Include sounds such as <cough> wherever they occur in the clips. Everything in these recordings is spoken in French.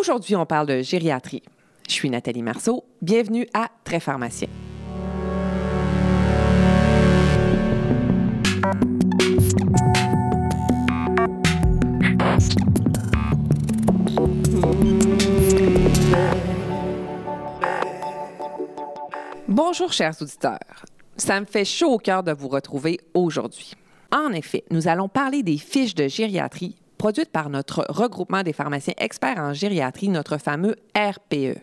Aujourd'hui, on parle de gériatrie. Je suis Nathalie Marceau. Bienvenue à Très Pharmacien. Bonjour chers auditeurs. Ça me fait chaud au cœur de vous retrouver aujourd'hui. En effet, nous allons parler des fiches de gériatrie produites par notre regroupement des pharmaciens experts en gériatrie, notre fameux RPE.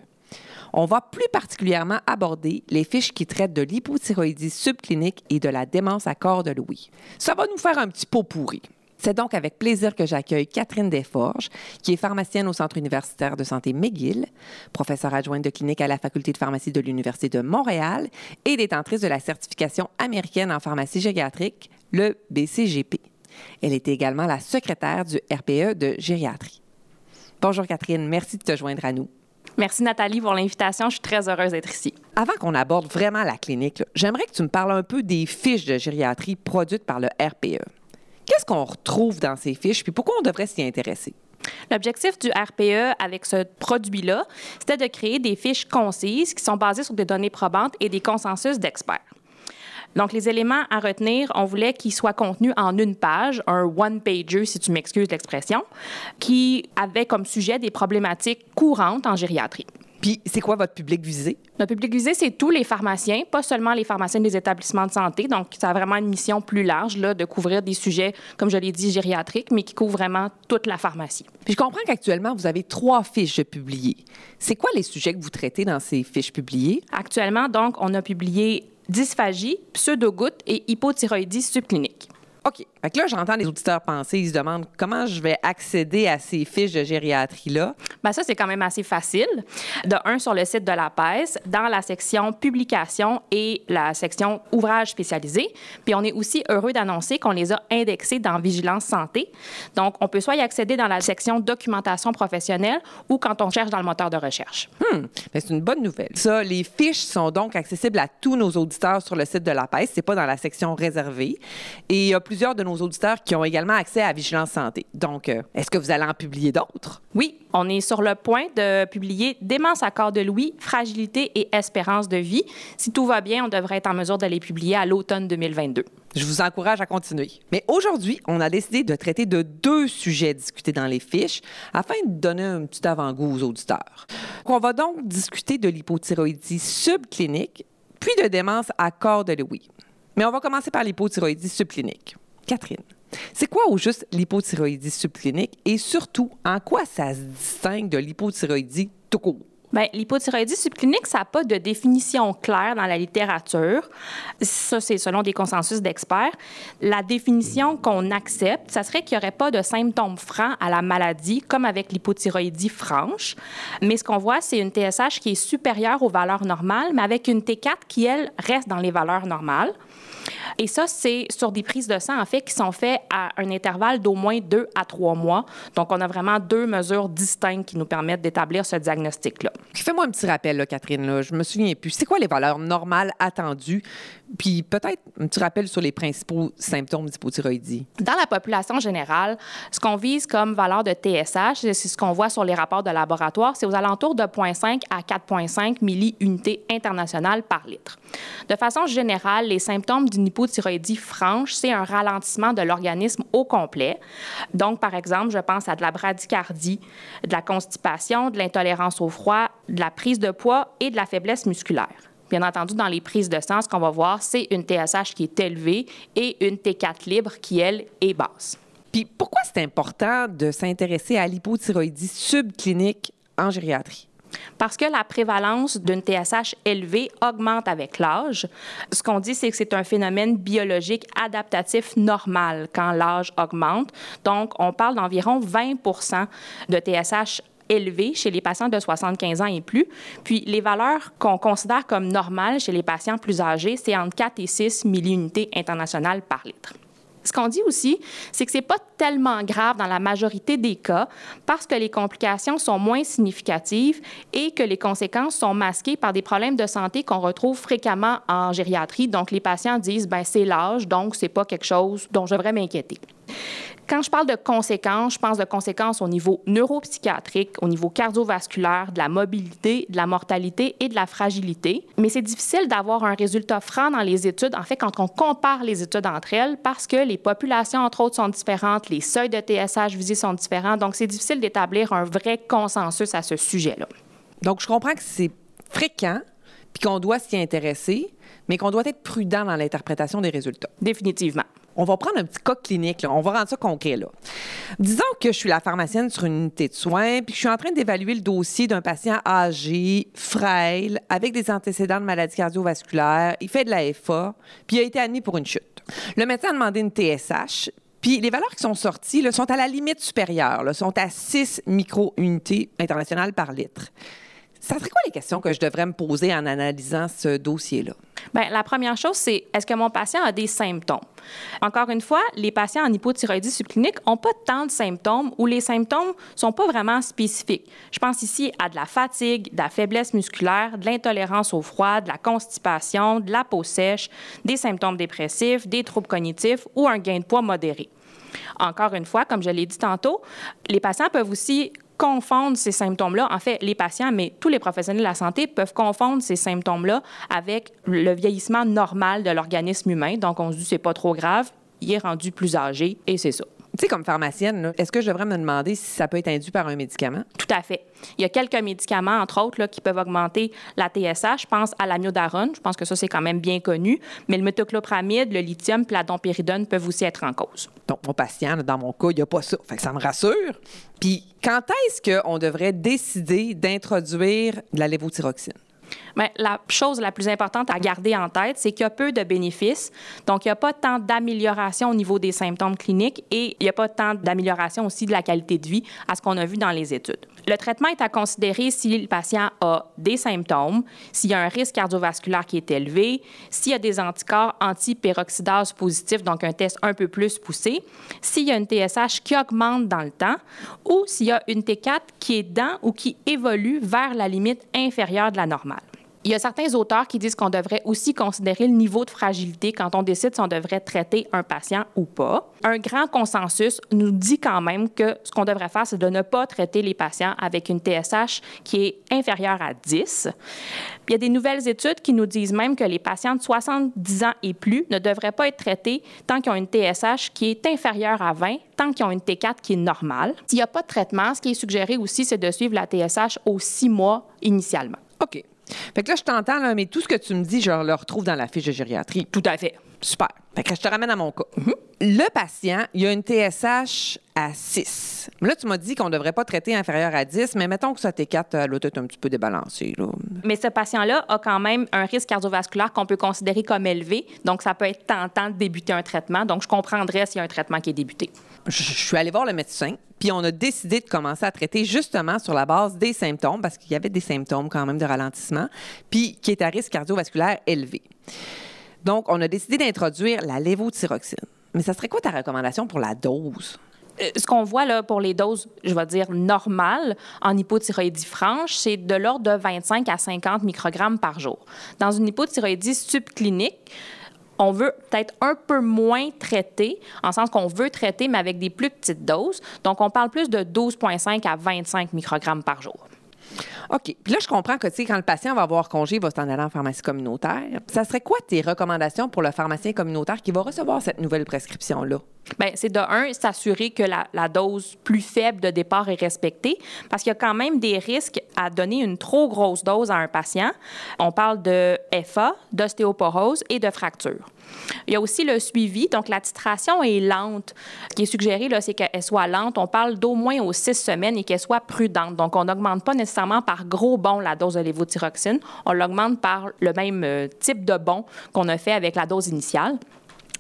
On va plus particulièrement aborder les fiches qui traitent de l'hypothyroïdie subclinique et de la démence à corps de Louis. Ça va nous faire un petit pot pourri. C'est donc avec plaisir que j'accueille Catherine Desforges, qui est pharmacienne au Centre universitaire de santé McGill, professeure adjointe de clinique à la Faculté de pharmacie de l'Université de Montréal et détentrice de la certification américaine en pharmacie gériatrique, le BCGP. Elle était également la secrétaire du RPE de gériatrie. Bonjour Catherine, merci de te joindre à nous. Merci Nathalie pour l'invitation. Je suis très heureuse d'être ici. Avant qu'on aborde vraiment la clinique, j'aimerais que tu me parles un peu des fiches de gériatrie produites par le RPE. Qu'est-ce qu'on retrouve dans ces fiches, puis pourquoi on devrait s'y intéresser? L'objectif du RPE avec ce produit-là, c'était de créer des fiches concises qui sont basées sur des données probantes et des consensus d'experts. Donc, les éléments à retenir, on voulait qu'ils soient contenus en une page, un one-pager, si tu m'excuses l'expression, qui avait comme sujet des problématiques courantes en gériatrie. Puis, c'est quoi votre public visé? Notre public visé, c'est tous les pharmaciens, pas seulement les pharmaciens des établissements de santé. Donc, ça a vraiment une mission plus large là, de couvrir des sujets, comme je l'ai dit, gériatriques, mais qui couvrent vraiment toute la pharmacie. Puis, je comprends qu'actuellement, vous avez trois fiches publiées. C'est quoi les sujets que vous traitez dans ces fiches publiées? Actuellement, donc, on a publié dysphagie, pseudogoutte et hypothyroïdie subclinique. OK. Fait que là, j'entends les auditeurs penser, ils se demandent comment je vais accéder à ces fiches de gériatrie-là. Bien, ça, c'est quand même assez facile. De un, sur le site de la PES, dans la section publication et la section ouvrages spécialisés. Puis on est aussi heureux d'annoncer qu'on les a indexés dans Vigilance Santé. Donc, on peut soit y accéder dans la section documentation professionnelle ou quand on cherche dans le moteur de recherche. Hum, c'est une bonne nouvelle. Ça, les fiches sont donc accessibles à tous nos auditeurs sur le site de la PES. C'est pas dans la section réservée. Et il y a plusieurs de nos auditeurs qui ont également accès à Vigilance Santé. Donc, euh, est-ce que vous allez en publier d'autres? Oui, on est sur le point de publier Démence à corps de Louis, fragilité et espérance de vie. Si tout va bien, on devrait être en mesure de les publier à l'automne 2022. Je vous encourage à continuer. Mais aujourd'hui, on a décidé de traiter de deux sujets discutés dans les fiches afin de donner un petit avant-goût aux auditeurs. On va donc discuter de l'hypothyroïdie subclinique, puis de démence à corps de Louis. Mais on va commencer par l'hypothyroïdie subclinique. Catherine, c'est quoi au juste l'hypothyroïdie subclinique et surtout, en quoi ça se distingue de l'hypothyroïdie tout court? Bien, l'hypothyroïdie subclinique, ça n'a pas de définition claire dans la littérature. Ça, c'est selon des consensus d'experts. La définition qu'on accepte, ça serait qu'il n'y aurait pas de symptômes francs à la maladie, comme avec l'hypothyroïdie franche. Mais ce qu'on voit, c'est une TSH qui est supérieure aux valeurs normales, mais avec une T4 qui, elle, reste dans les valeurs normales. Et ça, c'est sur des prises de sang, en fait, qui sont faites à un intervalle d'au moins deux à trois mois. Donc, on a vraiment deux mesures distinctes qui nous permettent d'établir ce diagnostic-là. Fais-moi un petit rappel, Catherine. Je me souviens plus. C'est quoi les valeurs normales attendues? Puis peut-être un petit rappel sur les principaux symptômes d'hypothyroïdie. Dans la population générale, ce qu'on vise comme valeur de TSH, c'est ce qu'on voit sur les rapports de laboratoire, c'est aux alentours de 0,5 à 4,5 milliunités internationales par litre. De façon générale, les symptômes d'une hypothyroïdie franche, c'est un ralentissement de l'organisme au complet. Donc, par exemple, je pense à de la bradycardie, de la constipation, de l'intolérance au froid, de la prise de poids et de la faiblesse musculaire. Bien entendu, dans les prises de sang, ce qu'on va voir, c'est une TSH qui est élevée et une T4 libre qui, elle, est basse. Puis pourquoi c'est important de s'intéresser à l'hypothyroïdie subclinique en gériatrie? Parce que la prévalence d'une TSH élevée augmente avec l'âge. Ce qu'on dit, c'est que c'est un phénomène biologique adaptatif normal quand l'âge augmente. Donc, on parle d'environ 20% de TSH élevés chez les patients de 75 ans et plus. Puis les valeurs qu'on considère comme normales chez les patients plus âgés, c'est entre 4 et 6 milliunités internationales par litre. Ce qu'on dit aussi, c'est que ce n'est pas tellement grave dans la majorité des cas parce que les complications sont moins significatives et que les conséquences sont masquées par des problèmes de santé qu'on retrouve fréquemment en gériatrie. Donc, les patients disent, ben c'est l'âge, donc c'est pas quelque chose dont je devrais m'inquiéter. Quand je parle de conséquences, je pense de conséquences au niveau neuropsychiatrique, au niveau cardiovasculaire, de la mobilité, de la mortalité et de la fragilité. Mais c'est difficile d'avoir un résultat franc dans les études, en fait, quand on compare les études entre elles, parce que les populations, entre autres, sont différentes, les seuils de TSH visés sont différents. Donc, c'est difficile d'établir un vrai consensus à ce sujet-là. Donc, je comprends que c'est fréquent, puis qu'on doit s'y intéresser, mais qu'on doit être prudent dans l'interprétation des résultats. Définitivement. On va prendre un petit cas clinique, on va rendre ça concret. Disons que je suis la pharmacienne sur une unité de soins, puis je suis en train d'évaluer le dossier d'un patient âgé, frêle, avec des antécédents de maladies cardiovasculaires. Il fait de la FA, puis il a été admis pour une chute. Le médecin a demandé une TSH, puis les valeurs qui sont sorties sont à la limite supérieure, sont à 6 micro-unités internationales par litre. Ça serait quoi les questions que je devrais me poser en analysant ce dossier-là? Bien, la première chose, c'est est-ce que mon patient a des symptômes? Encore une fois, les patients en hypothyroïdie subclinique n'ont pas tant de symptômes ou les symptômes ne sont pas vraiment spécifiques. Je pense ici à de la fatigue, de la faiblesse musculaire, de l'intolérance au froid, de la constipation, de la peau sèche, des symptômes dépressifs, des troubles cognitifs ou un gain de poids modéré. Encore une fois, comme je l'ai dit tantôt, les patients peuvent aussi confondre ces symptômes-là. En fait, les patients, mais tous les professionnels de la santé peuvent confondre ces symptômes-là avec le vieillissement normal de l'organisme humain. Donc, on se dit, c'est pas trop grave, il est rendu plus âgé et c'est ça. Tu sais, comme pharmacienne, est-ce que je devrais me demander si ça peut être induit par un médicament? Tout à fait. Il y a quelques médicaments, entre autres, là, qui peuvent augmenter la TSH. Je pense à l'amiodarone. Je pense que ça, c'est quand même bien connu. Mais le méthoclopramide, le lithium et la dompéridone peuvent aussi être en cause. Donc, mon patient, dans mon cas, il n'y a pas ça. Fait que ça me rassure. Puis, quand est-ce qu'on devrait décider d'introduire de la lévothyroxine? Mais la chose la plus importante à garder en tête, c'est qu'il y a peu de bénéfices. Donc, il n'y a pas tant d'amélioration au niveau des symptômes cliniques et il n'y a pas tant d'amélioration aussi de la qualité de vie à ce qu'on a vu dans les études. Le traitement est à considérer si le patient a des symptômes, s'il y a un risque cardiovasculaire qui est élevé, s'il y a des anticorps anti-peroxydase positifs, donc un test un peu plus poussé, s'il y a une TSH qui augmente dans le temps ou s'il y a une T4 qui est dans ou qui évolue vers la limite inférieure de la normale. Il y a certains auteurs qui disent qu'on devrait aussi considérer le niveau de fragilité quand on décide si on devrait traiter un patient ou pas. Un grand consensus nous dit quand même que ce qu'on devrait faire, c'est de ne pas traiter les patients avec une TSH qui est inférieure à 10. Il y a des nouvelles études qui nous disent même que les patients de 70 ans et plus ne devraient pas être traités tant qu'ils ont une TSH qui est inférieure à 20, tant qu'ils ont une T4 qui est normale. S'il n'y a pas de traitement, ce qui est suggéré aussi, c'est de suivre la TSH aux six mois initialement. OK. Fait que là, je t'entends, mais tout ce que tu me dis, je le retrouve dans la fiche de gériatrie. Tout à fait. Super. Fait que je te ramène à mon cas. Le patient, il a une TSH à 6. Là, tu m'as dit qu'on ne devrait pas traiter inférieur à 10, mais mettons que ça T4, l'auto est un petit peu débalancé. Là. Mais ce patient-là a quand même un risque cardiovasculaire qu'on peut considérer comme élevé. Donc, ça peut être tentant de débuter un traitement. Donc, je comprendrais s'il y a un traitement qui est débuté. Je, je suis allée voir le médecin, puis on a décidé de commencer à traiter justement sur la base des symptômes, parce qu'il y avait des symptômes quand même de ralentissement, puis qui est à risque cardiovasculaire élevé. Donc, on a décidé d'introduire la lévothyroxine. Mais ça serait quoi ta recommandation pour la dose? Euh, ce qu'on voit là pour les doses, je vais dire normales en hypothyroïdie franche, c'est de l'ordre de 25 à 50 microgrammes par jour. Dans une hypothyroïdie subclinique, on veut peut-être un peu moins traiter, en sens qu'on veut traiter, mais avec des plus petites doses. Donc, on parle plus de 12,5 à 25 microgrammes par jour. OK. Puis là, je comprends que, tu sais, quand le patient va avoir congé, il va s'en aller en pharmacie communautaire. Ça serait quoi tes recommandations pour le pharmacien communautaire qui va recevoir cette nouvelle prescription-là? Bien, c'est de un, s'assurer que la, dose plus faible de départ est respectée, parce qu'il y a quand même des risques à donner une trop grosse dose à un patient. On parle de FA, d'ostéoporose et de fracture. Il y a aussi le suivi. Donc, la titration est lente. Ce qui est suggéré, là, c'est qu'elle soit lente. On parle d'au moins aux six semaines et qu'elle soit prudente. Donc, on n'augmente pas nécessairement par gros bond la dose de lévothyroxine. On l'augmente par le même euh, type de bond qu'on a fait avec la dose initiale.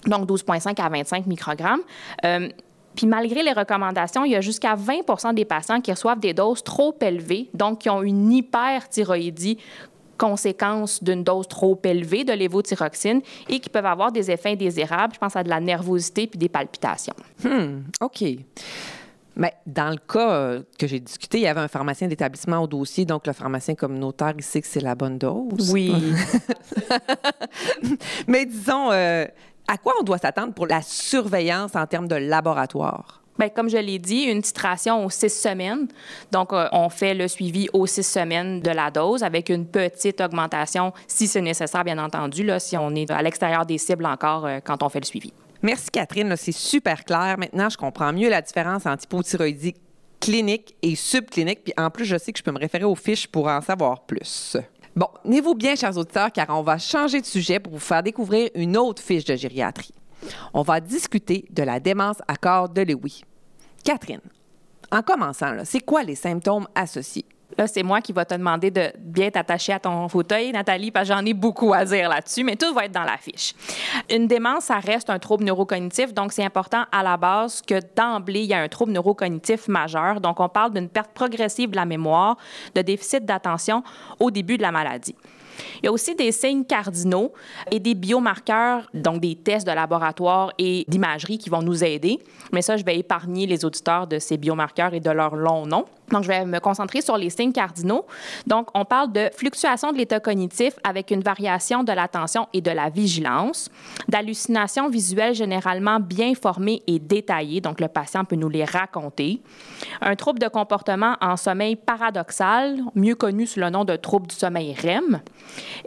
Donc, 12,5 à 25 microgrammes. Euh, puis malgré les recommandations, il y a jusqu'à 20 des patients qui reçoivent des doses trop élevées, donc qui ont une hyperthyroïdie conséquence d'une dose trop élevée de lévothyroxine et qui peuvent avoir des effets indésirables. Je pense à de la nervosité puis des palpitations. Hmm, OK. Mais dans le cas que j'ai discuté, il y avait un pharmacien d'établissement au dossier, donc le pharmacien communautaire, il sait que c'est la bonne dose. Oui. <laughs> Mais disons, euh, À quoi on doit s'attendre pour la surveillance en termes de laboratoire? Bien, comme je l'ai dit, une titration aux six semaines. Donc, euh, on fait le suivi aux six semaines de la dose avec une petite augmentation, si c'est nécessaire, bien entendu, là, si on est à l'extérieur des cibles encore euh, quand on fait le suivi. Merci Catherine, c'est super clair. Maintenant, je comprends mieux la différence entre hypothyroïdie clinique et subclinique. Puis en plus, je sais que je peux me référer aux fiches pour en savoir plus. Bon, tenez-vous bien, chers auditeurs, car on va changer de sujet pour vous faire découvrir une autre fiche de gériatrie. On va discuter de la démence à corps de Lewy. Catherine, en commençant, c'est quoi les symptômes associés? Là, c'est moi qui va te demander de bien t'attacher à ton fauteuil, Nathalie, parce que j'en ai beaucoup à dire là-dessus, mais tout va être dans la fiche. Une démence, ça reste un trouble neurocognitif, donc c'est important à la base que d'emblée, il y a un trouble neurocognitif majeur. Donc, on parle d'une perte progressive de la mémoire, de déficit d'attention au début de la maladie. Il y a aussi des signes cardinaux et des biomarqueurs, donc des tests de laboratoire et d'imagerie qui vont nous aider. Mais ça, je vais épargner les auditeurs de ces biomarqueurs et de leurs longs noms. Donc, je vais me concentrer sur les signes cardinaux. Donc, on parle de fluctuation de l'état cognitif avec une variation de l'attention et de la vigilance, d'hallucinations visuelles généralement bien formées et détaillées, donc le patient peut nous les raconter, un trouble de comportement en sommeil paradoxal, mieux connu sous le nom de trouble du sommeil REM,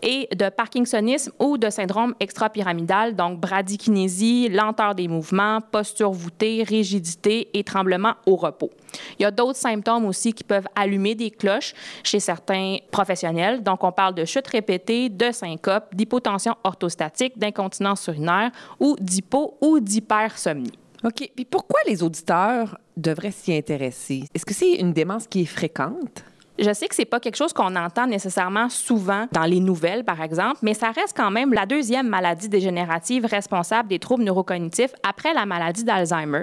et de parkinsonisme ou de syndrome extrapyramidal, donc bradykinésie, lenteur des mouvements, posture voûtée, rigidité et tremblement au repos. Il y a d'autres symptômes aussi qui peuvent allumer des cloches chez certains professionnels. Donc, on parle de chute répétée, de syncope, d'hypotension orthostatique, d'incontinence urinaire ou d'hypo ou d'hypersomnie. OK. Puis pourquoi les auditeurs devraient s'y intéresser? Est-ce que c'est une démence qui est fréquente? Je sais que c'est pas quelque chose qu'on entend nécessairement souvent dans les nouvelles, par exemple, mais ça reste quand même la deuxième maladie dégénérative responsable des troubles neurocognitifs après la maladie d'Alzheimer.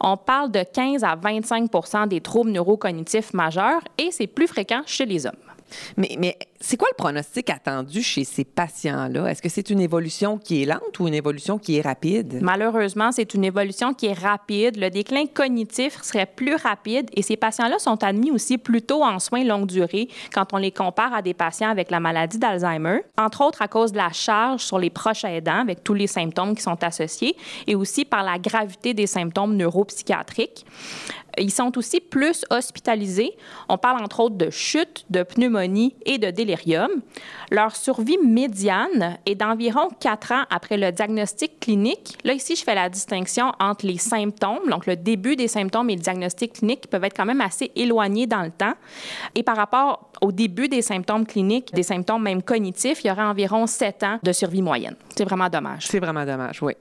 On parle de 15 à 25% des troubles neurocognitifs majeurs et c'est plus fréquent chez les hommes. Mais, c'est quoi le pronostic attendu chez ces patients-là? Est-ce que c'est une évolution qui est lente ou une évolution qui est rapide? Malheureusement, c'est une évolution qui est rapide. Le déclin cognitif serait plus rapide et ces patients-là sont admis aussi plutôt en soins longue durée quand on les compare à des patients avec la maladie d'Alzheimer, entre autres à cause de la charge sur les proches aidants avec tous les symptômes qui sont associés et aussi par la gravité des symptômes neuropsychiatriques. Ils sont aussi plus hospitalisés. On parle entre autres de chute, de pneumonie et de délirium. Leur survie médiane est d'environ 4 ans après le diagnostic clinique. Là, ici, je fais la distinction entre les symptômes, donc le début des symptômes et le diagnostic clinique qui peuvent être quand même assez éloignés dans le temps. Et par rapport au début des symptômes cliniques, des symptômes même cognitifs, il y aurait environ 7 ans de survie moyenne. C'est vraiment dommage. C'est vraiment dommage, oui.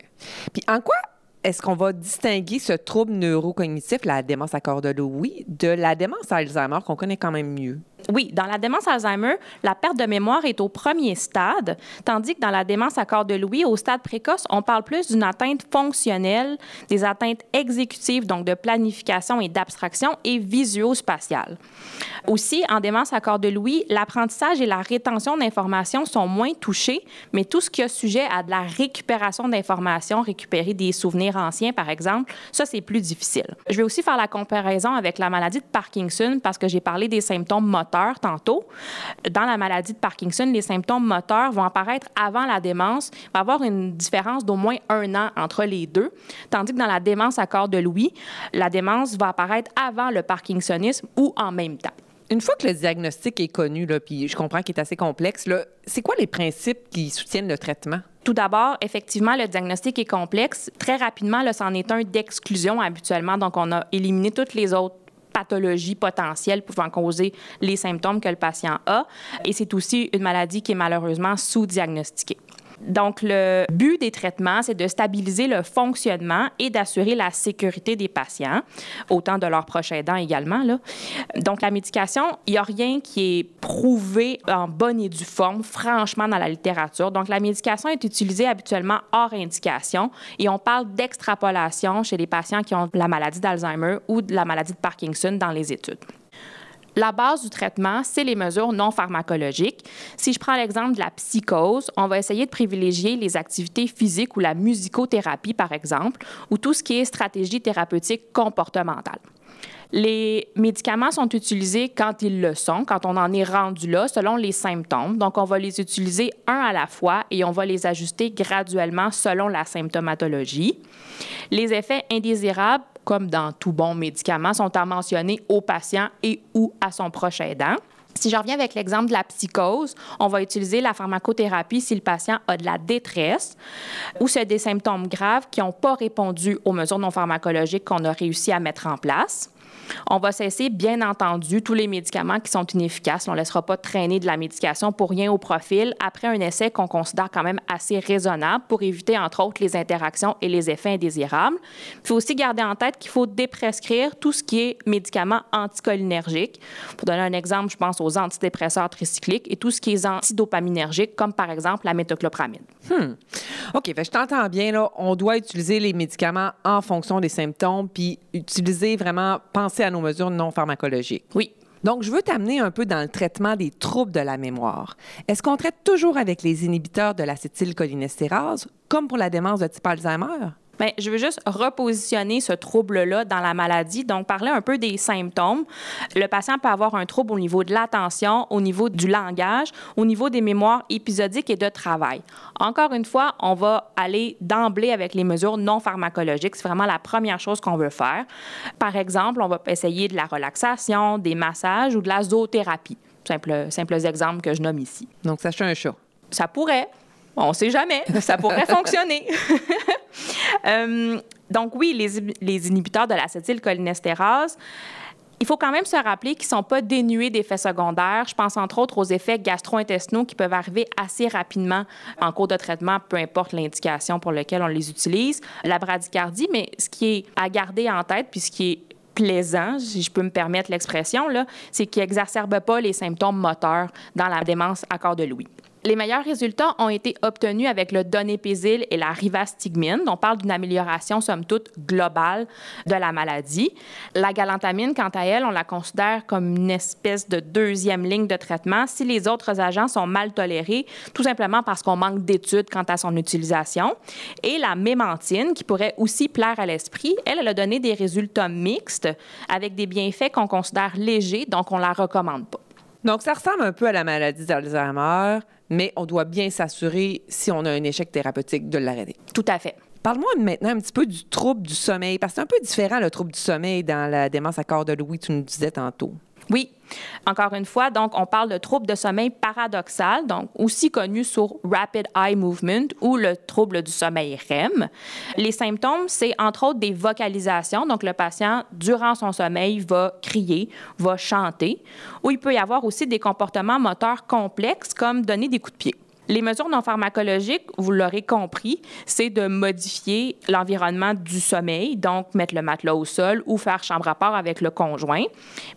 Puis en quoi est-ce qu'on va distinguer ce trouble neurocognitif, la démence à corps de de la démence Alzheimer qu'on connaît quand même mieux? Oui, dans la démence Alzheimer, la perte de mémoire est au premier stade, tandis que dans la démence à corps de Louis, au stade précoce, on parle plus d'une atteinte fonctionnelle, des atteintes exécutives, donc de planification et d'abstraction, et visio-spatiale. Aussi, en démence à corps de Louis, l'apprentissage et la rétention d'informations sont moins touchés, mais tout ce qui a sujet à de la récupération d'informations, récupérer des souvenirs anciens, par exemple, ça, c'est plus difficile. Je vais aussi faire la comparaison avec la maladie de Parkinson parce que j'ai parlé des symptômes moteurs tantôt. Dans la maladie de Parkinson, les symptômes moteurs vont apparaître avant la démence. Il va y avoir une différence d'au moins un an entre les deux. Tandis que dans la démence à corps de Louis, la démence va apparaître avant le parkinsonisme ou en même temps. Une fois que le diagnostic est connu, là, puis je comprends qu'il est assez complexe, c'est quoi les principes qui soutiennent le traitement? Tout d'abord, effectivement, le diagnostic est complexe. Très rapidement, c'en est un d'exclusion habituellement. Donc, on a éliminé toutes les autres pathologies potentielles pouvant causer les symptômes que le patient a. Et c'est aussi une maladie qui est malheureusement sous-diagnostiquée. Donc, le but des traitements, c'est de stabiliser le fonctionnement et d'assurer la sécurité des patients, autant de leurs proches aidants également. Donc, la médication, il n'y a rien qui est prouvé en bonne et due forme, franchement, dans la littérature. Donc, la médication est utilisée habituellement hors indication et on parle d'extrapolation chez les patients qui ont la maladie d'Alzheimer ou de la maladie de Parkinson dans les études. La base du traitement, c'est les mesures non pharmacologiques. Si je prends l'exemple de la psychose, on va essayer de privilégier les activités physiques ou la musicothérapie, par exemple, ou tout ce qui est stratégie thérapeutique comportementale. Les médicaments sont utilisés quand ils le sont, quand on en est rendu là, selon les symptômes. Donc, on va les utiliser un à la fois et on va les ajuster graduellement selon la symptomatologie. Les effets indésirables, comme dans tout bon médicament, sont à mentionner au patient et ou à son proche aidant. Si je reviens avec l'exemple de la psychose, on va utiliser la pharmacothérapie si le patient a de la détresse ou c'est des symptômes graves qui n'ont pas répondu aux mesures non pharmacologiques qu'on a réussi à mettre en place. On va cesser, bien entendu, tous les médicaments qui sont inefficaces. On ne laissera pas traîner de la médication pour rien au profil après un essai qu'on considère quand même assez raisonnable pour éviter, entre autres, les interactions et les effets indésirables. Il faut aussi garder en tête qu'il faut déprescrire tout ce qui est médicaments anticholinergiques. Pour donner un exemple, je pense aux antidépresseurs tricycliques et tout ce qui est antidopaminergique, comme par exemple la métoclopramide. Hmm. OK, je t'entends bien, on doit utiliser les médicaments en fonction des symptômes, puis utiliser vraiment, penser à nos mesures non pharmacologiques. Oui. Donc, je veux t'amener un peu dans le traitement des troubles de la mémoire. Est-ce qu'on traite toujours avec les inhibiteurs de l'acétylcholinestérase, comme pour la démence de type Alzheimer? Bien, je veux juste repositionner ce trouble-là dans la maladie, donc parler un peu des symptômes. Le patient peut avoir un trouble au niveau de l'attention, au niveau du langage, au niveau des mémoires épisodiques et de travail. Encore une fois, on va aller d'emblée avec les mesures non pharmacologiques. C'est vraiment la première chose qu'on veut faire. Par exemple, on va essayer de la relaxation, des massages ou de la zoothérapie. Simple, simples exemples que je nomme ici. Donc, ça un chat. Ça pourrait. On ne sait jamais. Ça pourrait <laughs> fonctionner. <laughs> Euh, donc oui, les, les inhibiteurs de l'acétylcholinestérase, il faut quand même se rappeler qu'ils ne sont pas dénués d'effets secondaires. Je pense entre autres aux effets gastro-intestinaux qui peuvent arriver assez rapidement en cours de traitement, peu importe l'indication pour laquelle on les utilise. La bradycardie, mais ce qui est à garder en tête, puis ce qui est plaisant, si je peux me permettre l'expression, c'est qu'il n'exacerbe pas les symptômes moteurs dans la démence à corps de Louis. Les meilleurs résultats ont été obtenus avec le donépésil et la rivastigmine. On parle d'une amélioration, somme toute, globale de la maladie. La galantamine, quant à elle, on la considère comme une espèce de deuxième ligne de traitement si les autres agents sont mal tolérés, tout simplement parce qu'on manque d'études quant à son utilisation. Et la mémantine, qui pourrait aussi plaire à l'esprit, elle, elle a donné des résultats mixtes avec des bienfaits qu'on considère légers, donc on la recommande pas. Donc, ça ressemble un peu à la maladie d'Alzheimer, mais on doit bien s'assurer, si on a un échec thérapeutique, de l'arrêter. Tout à fait. Parle-moi maintenant un petit peu du trouble du sommeil, parce que c'est un peu différent le trouble du sommeil dans la démence à corps de Louis, tu nous disais tantôt. Oui. Encore une fois, donc, on parle de trouble de sommeil paradoxal, donc aussi connu sur Rapid Eye Movement ou le trouble du sommeil REM. Les symptômes, c'est entre autres des vocalisations. Donc, le patient, durant son sommeil, va crier, va chanter, ou il peut y avoir aussi des comportements moteurs complexes comme donner des coups de pied. Les mesures non pharmacologiques, vous l'aurez compris, c'est de modifier l'environnement du sommeil, donc mettre le matelas au sol ou faire chambre à part avec le conjoint.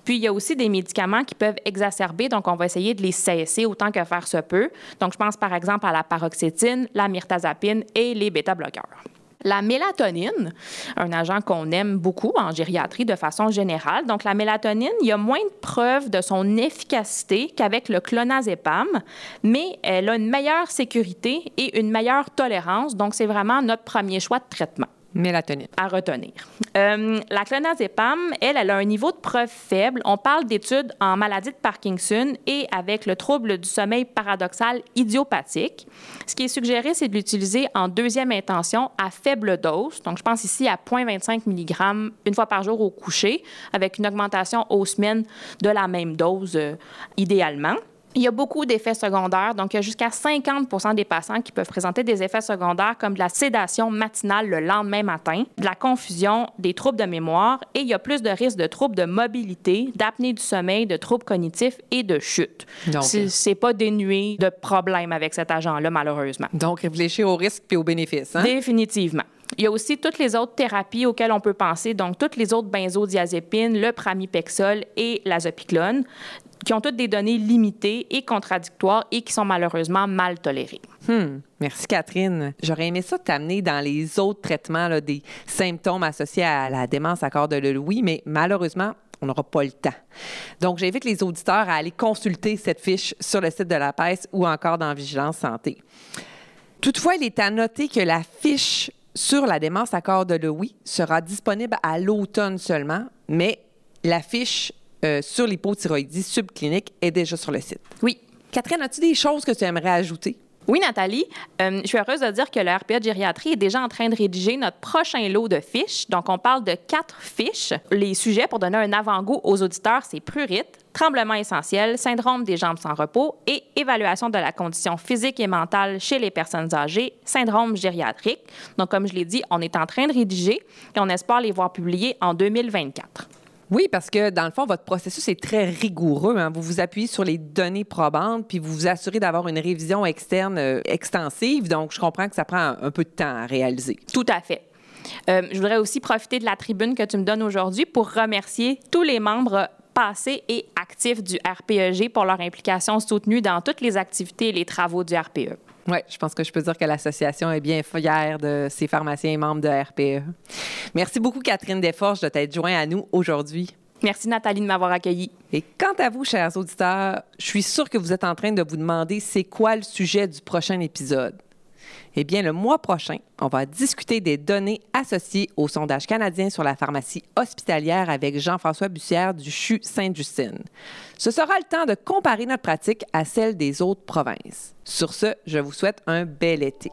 Puis, il y a aussi des médicaments qui peuvent exacerber, donc on va essayer de les cesser autant que faire se peut. Donc, je pense par exemple à la paroxétine, la myrtazapine et les bêta-bloqueurs. La mélatonine, un agent qu'on aime beaucoup en gériatrie de façon générale. Donc, la mélatonine, il y a moins de preuves de son efficacité qu'avec le clonazepam, mais elle a une meilleure sécurité et une meilleure tolérance. Donc, c'est vraiment notre premier choix de traitement. À retenir. Euh, la clonazepam, elle, elle a un niveau de preuve faible. On parle d'études en maladie de Parkinson et avec le trouble du sommeil paradoxal idiopathique. Ce qui est suggéré, c'est de l'utiliser en deuxième intention à faible dose. Donc, je pense ici à 0,25 mg une fois par jour au coucher, avec une augmentation aux semaines de la même dose, euh, idéalement. Il y a beaucoup d'effets secondaires, donc il y a jusqu'à 50% des patients qui peuvent présenter des effets secondaires comme de la sédation matinale le lendemain matin, de la confusion, des troubles de mémoire et il y a plus de risques de troubles de mobilité, d'apnée du sommeil, de troubles cognitifs et de chute. C'est pas dénué de problèmes avec cet agent-là, malheureusement. Donc, réfléchir aux risques et aux bénéfices. Hein? Définitivement. Il y a aussi toutes les autres thérapies auxquelles on peut penser, donc toutes les autres benzodiazépines, le pramipexol et l'azopiclone qui ont toutes des données limitées et contradictoires et qui sont malheureusement mal tolérées. Hmm. Merci Catherine. J'aurais aimé ça t'amener dans les autres traitements des symptômes associés à la démence à corps de Louis, mais malheureusement, on n'aura pas le temps. Donc, j'invite les auditeurs à aller consulter cette fiche sur le site de la PES ou encore dans Vigilance Santé. Toutefois, il est à noter que la fiche sur la démence à corps de Louis sera disponible à l'automne seulement, mais la fiche euh, sur l'hypothyroïdie subclinique est déjà sur le site. Oui. Catherine, as-tu des choses que tu aimerais ajouter? Oui, Nathalie, euh, je suis heureuse de dire que le RPA de gériatrie est déjà en train de rédiger notre prochain lot de fiches. Donc, on parle de quatre fiches. Les sujets, pour donner un avant-goût aux auditeurs, c'est prurite, tremblement essentiel, syndrome des jambes sans repos et évaluation de la condition physique et mentale chez les personnes âgées, syndrome gériatrique. Donc, comme je l'ai dit, on est en train de rédiger et on espère les voir publiés en 2024. Oui, parce que dans le fond, votre processus est très rigoureux. Hein. Vous vous appuyez sur les données probantes, puis vous vous assurez d'avoir une révision externe euh, extensive. Donc, je comprends que ça prend un peu de temps à réaliser. Tout à fait. Euh, je voudrais aussi profiter de la tribune que tu me donnes aujourd'hui pour remercier tous les membres passés et actifs du RPEG pour leur implication soutenue dans toutes les activités et les travaux du RPE. Oui, je pense que je peux dire que l'association est bien fière de ses pharmaciens et membres de RPE. Merci beaucoup, Catherine Desforges, de t'être joint à nous aujourd'hui. Merci, Nathalie, de m'avoir accueilli. Et quant à vous, chers auditeurs, je suis sûre que vous êtes en train de vous demander c'est quoi le sujet du prochain épisode. Eh bien, le mois prochain, on va discuter des données associées au sondage canadien sur la pharmacie hospitalière avec Jean-François Bussière du CHU Sainte-Justine. Ce sera le temps de comparer notre pratique à celle des autres provinces. Sur ce, je vous souhaite un bel été.